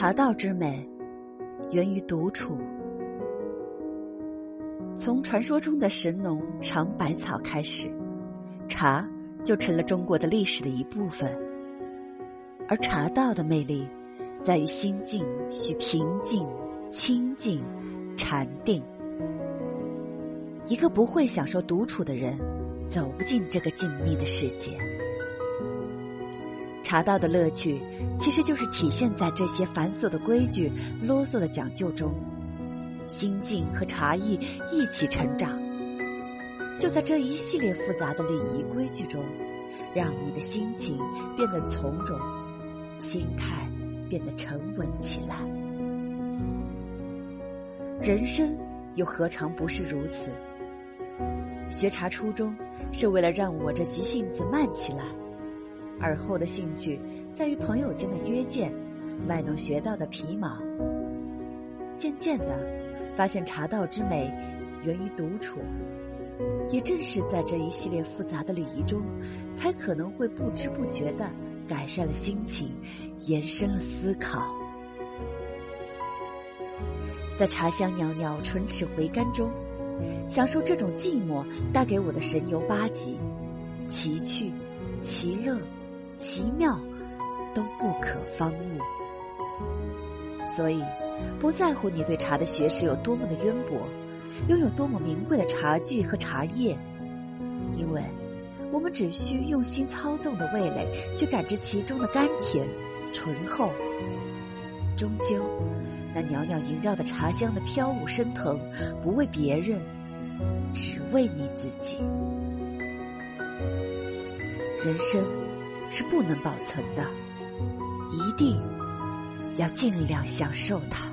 茶道之美，源于独处。从传说中的神农尝百草开始，茶就成了中国的历史的一部分。而茶道的魅力，在于心境需平静、清静、禅定。一个不会享受独处的人，走不进这个静谧的世界。茶道的乐趣，其实就是体现在这些繁琐的规矩、啰嗦的讲究中，心境和茶艺一起成长。就在这一系列复杂的礼仪规矩中，让你的心情变得从容，心态变得沉稳起来。人生又何尝不是如此？学茶初衷是为了让我这急性子慢起来。而后的兴趣在于朋友间的约见，卖弄学到的皮毛。渐渐的，发现茶道之美源于独处。也正是在这一系列复杂的礼仪中，才可能会不知不觉的改善了心情，延伸了思考。在茶香袅袅、唇齿回甘中，享受这种寂寞带给我的神游八极，奇趣，其乐。奇妙，都不可方物。所以，不在乎你对茶的学识有多么的渊博，拥有多么名贵的茶具和茶叶，因为，我们只需用心操纵的味蕾去感知其中的甘甜、醇厚。终究，那袅袅萦绕的茶香的飘舞升腾，不为别人，只为你自己。人生。是不能保存的，一定要尽量享受它。